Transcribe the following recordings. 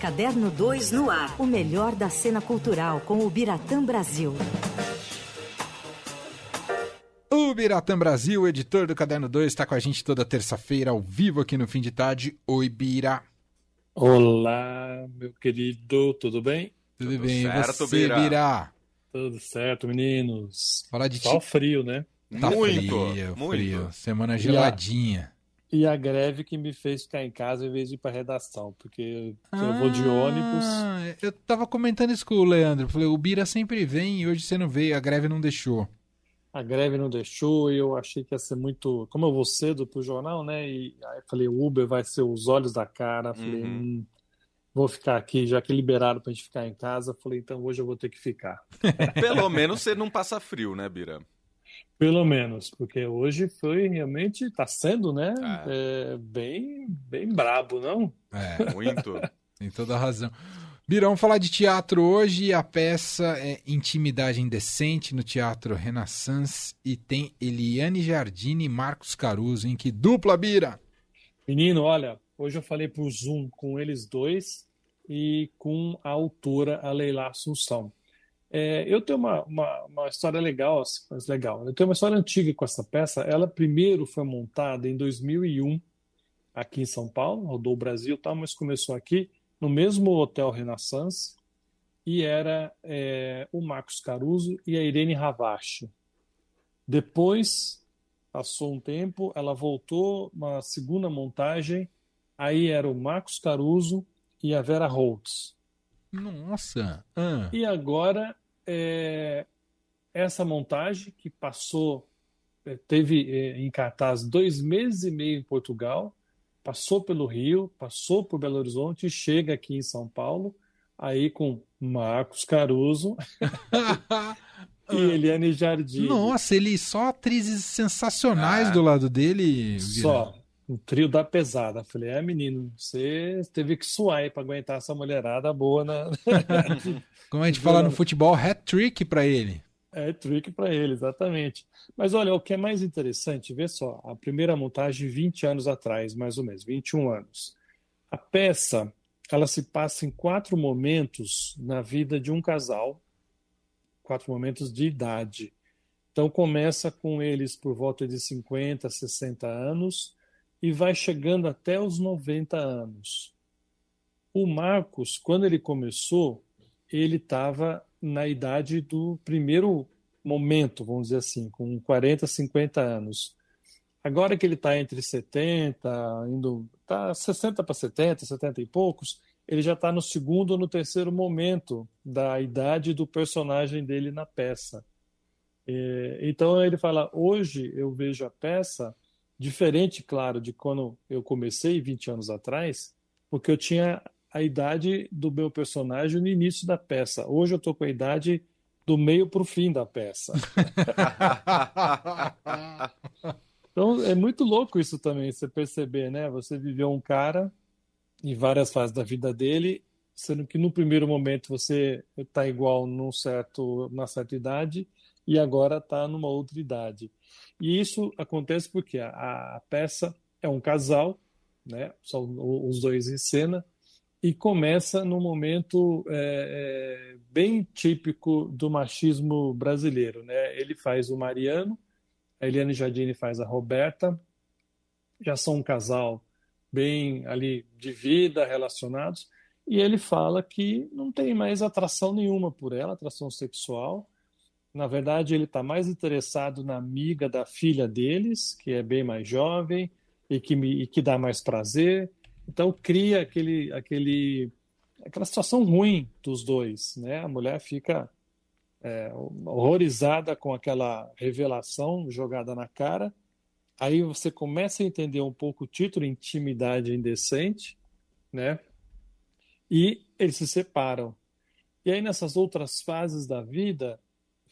Caderno 2 no ar. O melhor da cena cultural com o Biratã Brasil. O Biratã Brasil, editor do Caderno 2, está com a gente toda terça-feira, ao vivo aqui no fim de tarde. Oi, Bira. Olá, meu querido, tudo bem? Tudo, Tudo bem, certo, você, Bira? Bira? Tudo certo, meninos. Falar de Só ti... frio, né? Tá Muito, frio, muito. frio. Semana geladinha. E a greve que me fez ficar em casa em vez de ir pra redação, porque eu vou de ônibus. Ah, eu tava comentando isso com o Leandro. Falei, o Bira sempre vem e hoje você não veio, a greve não deixou. A greve não deixou e eu achei que ia ser muito. Como eu vou cedo pro jornal, né? E aí eu falei, o Uber vai ser os olhos da cara. Falei, Uhum. hum, vou ficar aqui, já que liberaram pra gente ficar em casa. Falei, então hoje eu vou ter que ficar. Pelo menos você não passa frio, né, Bira? Pelo menos, porque hoje foi realmente, tá sendo, né? É. é, bem, bem brabo, não? É, Muito. tem toda a razão. Bira, vamos falar de teatro hoje. A peça é Intimidade Indecente no Teatro Renaissance e tem Eliane Jardine e Marcos Caruso, em que dupla, Bira? Menino, olha, hoje eu falei por Zoom com eles dois e com a autora, a Leila Assunção. É, eu tenho uma, uma, uma história legal, assim, mas legal. Eu tenho uma história antiga com essa peça. Ela primeiro foi montada em 2001 aqui em São Paulo, rodou o Brasil, e tal, mas começou aqui no mesmo Hotel Renaissance e era é, o Marcos Caruso e a Irene Ravache. Depois passou um tempo, ela voltou uma segunda montagem, aí era o Marcos Caruso e a Vera Holtz. Nossa! Ah, E agora é, essa montagem que passou, é, teve é, em cartaz dois meses e meio em Portugal, passou pelo Rio, passou por Belo Horizonte e chega aqui em São Paulo, aí com Marcos Caruso e Eliane Jardim. Nossa, ele só atrizes sensacionais Ah. do lado dele. Só. Um trio da pesada. Falei, é, menino, você teve que suar aí pra aguentar essa mulherada boa na. Como a gente fala no futebol, hat-trick pra ele. É trick pra ele, exatamente. Mas olha, o que é mais interessante, vê só, a primeira montagem 20 anos atrás, mais ou menos, 21 anos. A peça, ela se passa em quatro momentos na vida de um casal, quatro momentos de idade. Então começa com eles por volta de 50, 60 anos e vai chegando até os 90 anos. O Marcos, quando ele começou, ele estava na idade do primeiro momento, vamos dizer assim, com 40, 50 anos. Agora que ele está entre 70, indo, tá 60 para 70, 70 e poucos, ele já está no segundo ou no terceiro momento da idade do personagem dele na peça. É, então ele fala: hoje eu vejo a peça diferente, claro, de quando eu comecei 20 anos atrás, porque eu tinha a idade do meu personagem no início da peça. Hoje eu estou com a idade do meio para o fim da peça. Então é muito louco isso também, você perceber, né? Você viveu um cara em várias fases da vida dele, sendo que no primeiro momento você está igual num certo, numa certa idade e agora está numa outra idade. E isso acontece porque a, a peça é um casal, né? São os dois em cena e começa num momento é, é, bem típico do machismo brasileiro, né? Ele faz o Mariano, a Eliane Jardine faz a Roberta, já são um casal bem ali de vida, relacionados, e ele fala que não tem mais atração nenhuma por ela, atração sexual. Na verdade, ele está mais interessado na amiga da filha deles, que é bem mais jovem e que, me, e que dá mais prazer. Então cria aquele, aquele, aquela situação ruim dos dois, né? A mulher fica é, horrorizada com aquela revelação jogada na cara. Aí você começa a entender um pouco o título, Intimidade Indecente, né? E eles se separam. E aí nessas outras fases da vida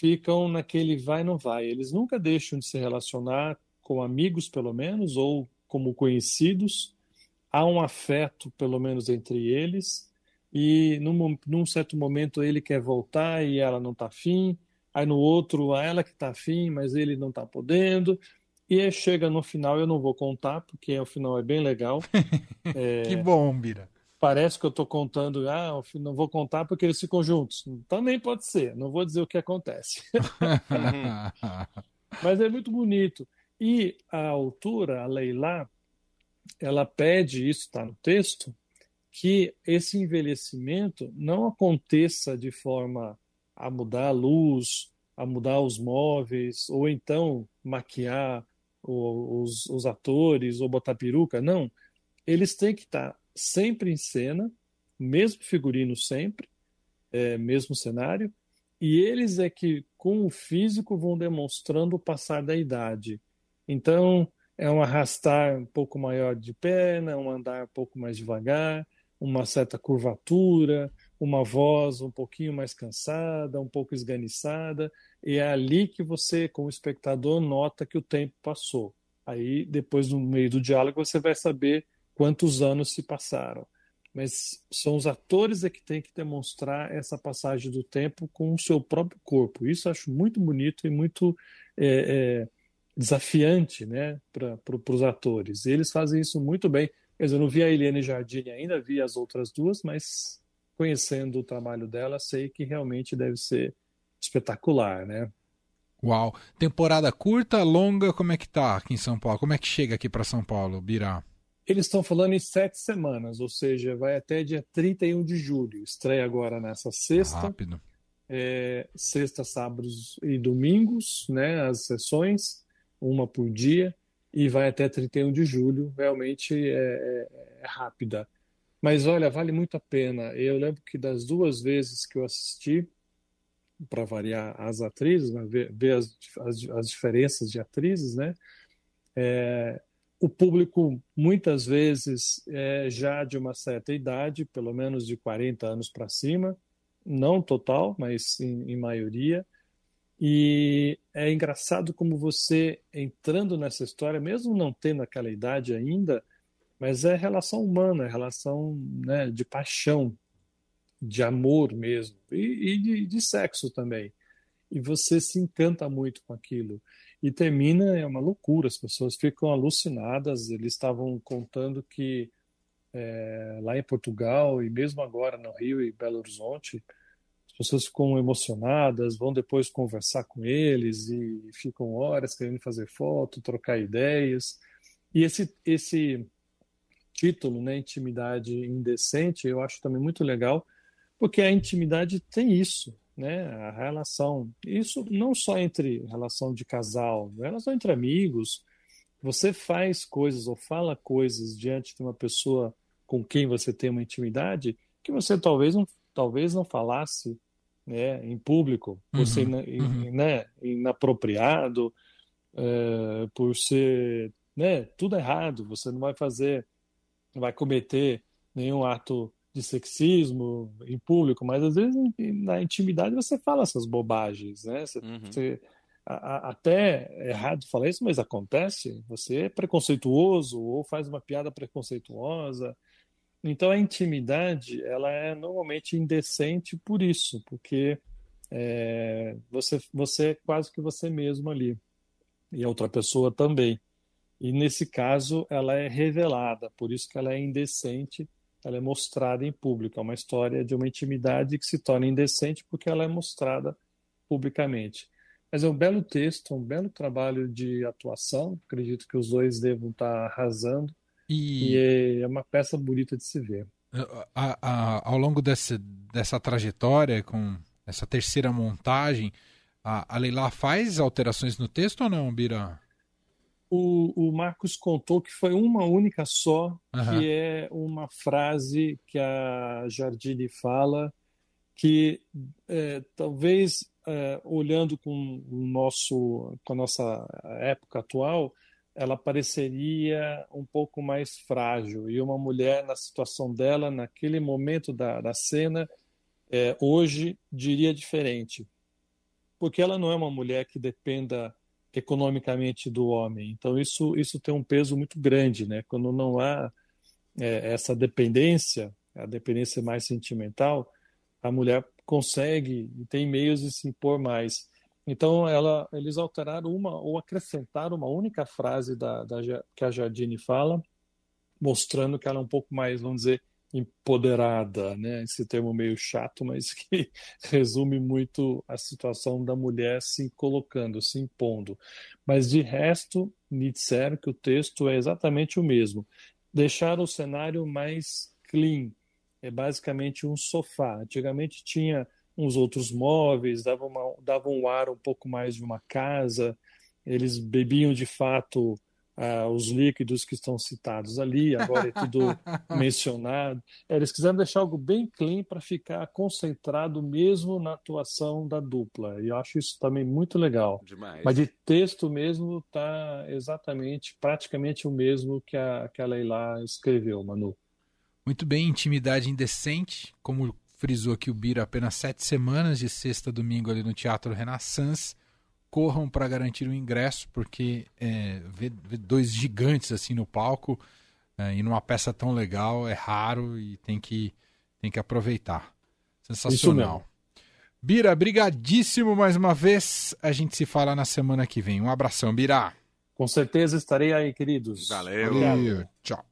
ficam naquele vai não vai. Eles nunca deixam de se relacionar com amigos, pelo menos, ou como conhecidos. Há um afeto, pelo menos, entre eles e num, num, certo momento ele quer voltar e ela não está afim, aí no outro a ela que está afim, mas ele não está podendo, e aí chega no final, eu não vou contar, porque o final é bem legal. é... Que bom, Bira. Parece que eu estou contando, ah, não vou contar porque eles ficam juntos. Também pode ser, não vou dizer o que acontece. Mas é muito bonito. E a autora, a Leila, ela pede, isso está no texto, que esse envelhecimento não aconteça de forma a mudar a luz, a mudar os móveis, ou então maquiar os, os atores ou botar peruca. Não. Eles têm que estar sempre em cena, mesmo figurino sempre, é, mesmo cenário, e eles é que, com o físico, vão demonstrando o passar da idade. Então, é um arrastar um pouco maior de perna, um andar um pouco mais devagar, uma certa curvatura, uma voz um pouquinho mais cansada, um pouco esganiçada, e é ali que você, como espectador, nota que o tempo passou. Aí, depois, no meio do diálogo, você vai saber quantos anos se passaram. Mas são os atores é que têm que demonstrar essa passagem do tempo com o seu próprio corpo. Isso acho muito bonito e muito é, é, desafiante né, para os atores. E eles fazem isso muito bem. Eu não vi a Eliane Jardine ainda, vi as outras duas, mas conhecendo o trabalho dela, sei que realmente deve ser espetacular, né? Uau! Temporada curta, longa, como é que tá aqui em São Paulo? Como é que chega aqui para São Paulo, Birá? Eles estão falando em sete semanas, ou seja, vai até dia 31 de julho. Estreia agora nessa sexta. Rápido. É, sexta, sábados e domingos, né? As sessões, uma por dia e vai até 31 de julho. Realmente é, é, é rápida. Mas olha, vale muito a pena. Eu lembro que das duas vezes que eu assisti, para variar as atrizes, né, ver, ver as, as, as, diferenças de atrizes, né? É, o público muitas vezes é já de uma certa idade, pelo menos de 40 anos para cima, não total, mas em, em maioria. E é engraçado como você, entrando nessa história, mesmo não tendo aquela idade ainda, mas é relação humana, é relação né, de paixão, de amor mesmo, e, e de, de, sexo também. E você se encanta muito com aquilo. E termina, é uma loucura, as pessoas ficam alucinadas. Eles estavam contando que é, lá em Portugal, e mesmo agora no Rio e Belo Horizonte, pessoas ficam emocionadas, vão depois conversar com eles e ficam horas querendo fazer foto, trocar ideias. E esse, esse título, né, Intimidade Indecente, eu acho também muito legal, porque a intimidade tem isso, né, a relação. Isso não só entre relação de casal, relação entre amigos. Você faz coisas ou fala coisas diante de uma pessoa com quem você tem uma intimidade que você talvez não, talvez não falasse né, em público, por uhum, ser uhum. né, inapropriado, é, por ser né, tudo errado, você não vai fazer, não vai cometer nenhum ato de sexismo em público, mas às vezes na intimidade você fala essas bobagens, né? Você, uhum. você a, a, até é errado falar isso, mas acontece. Você é preconceituoso ou faz uma piada preconceituosa, então a intimidade ela é normalmente indecente por isso, porque é, você você é quase que você mesmo ali e a outra pessoa também. E nesse caso ela é revelada, por isso que ela é indecente, ela é mostrada em público. É uma história de uma intimidade que se torna indecente porque ela é mostrada publicamente. Mas é um belo texto, um belo trabalho de atuação. Acredito que os dois devam estar arrasando. E, e é uma peça bonita de se ver. A, a, ao longo desse, dessa trajetória, com essa terceira montagem, a, a Leila faz alterações no texto ou não, Bira? O, o Marcos contou que foi uma única só, uhum. que é uma frase que a Jardine fala, que é, talvez é, olhando com o nosso com a nossa época atual ela pareceria um pouco mais frágil. E uma mulher, na situação dela, naquele momento da, da cena, é, hoje diria diferente. Porque ela não é uma mulher que dependa economicamente do homem. Então, isso, isso tem um peso muito grande. Né? Quando não há é, essa dependência, a dependência mais sentimental, a mulher consegue e tem meios de se impor mais. Então, ela, eles alteraram uma ou acrescentaram uma única frase da, da, que a Jardine fala, mostrando que ela é um pouco mais, vamos dizer, empoderada, né? Esse termo meio chato, mas que resume muito a situação da mulher se colocando, se impondo. Mas de resto, me disseram que o texto é exatamente o mesmo. Deixar o cenário mais clean, é basicamente um sofá. Antigamente tinha uns outros móveis, dava, uma, dava um ar um pouco mais de uma casa, eles bebiam de fato uh, os líquidos que estão citados ali, agora é tudo mencionado. Eles quiseram deixar algo bem clean para ficar concentrado mesmo na atuação da dupla. E eu acho isso também muito legal. Demais. Mas de texto mesmo está exatamente, praticamente o mesmo que a, que a Leila escreveu, Manu. Muito bem, intimidade indecente, como frisou aqui o Bira, apenas sete semanas de sexta a domingo ali no Teatro Renaissance. Corram para garantir o ingresso, porque é, ver, ver, dois gigantes assim no palco é, e numa peça tão legal é raro e tem que, tem que aproveitar. Sensacional. Bira, brigadíssimo mais uma vez. A gente se fala na semana que vem. Um abração, Bira. Com certeza estarei aí, queridos. Valeu. Valeu. Tchau.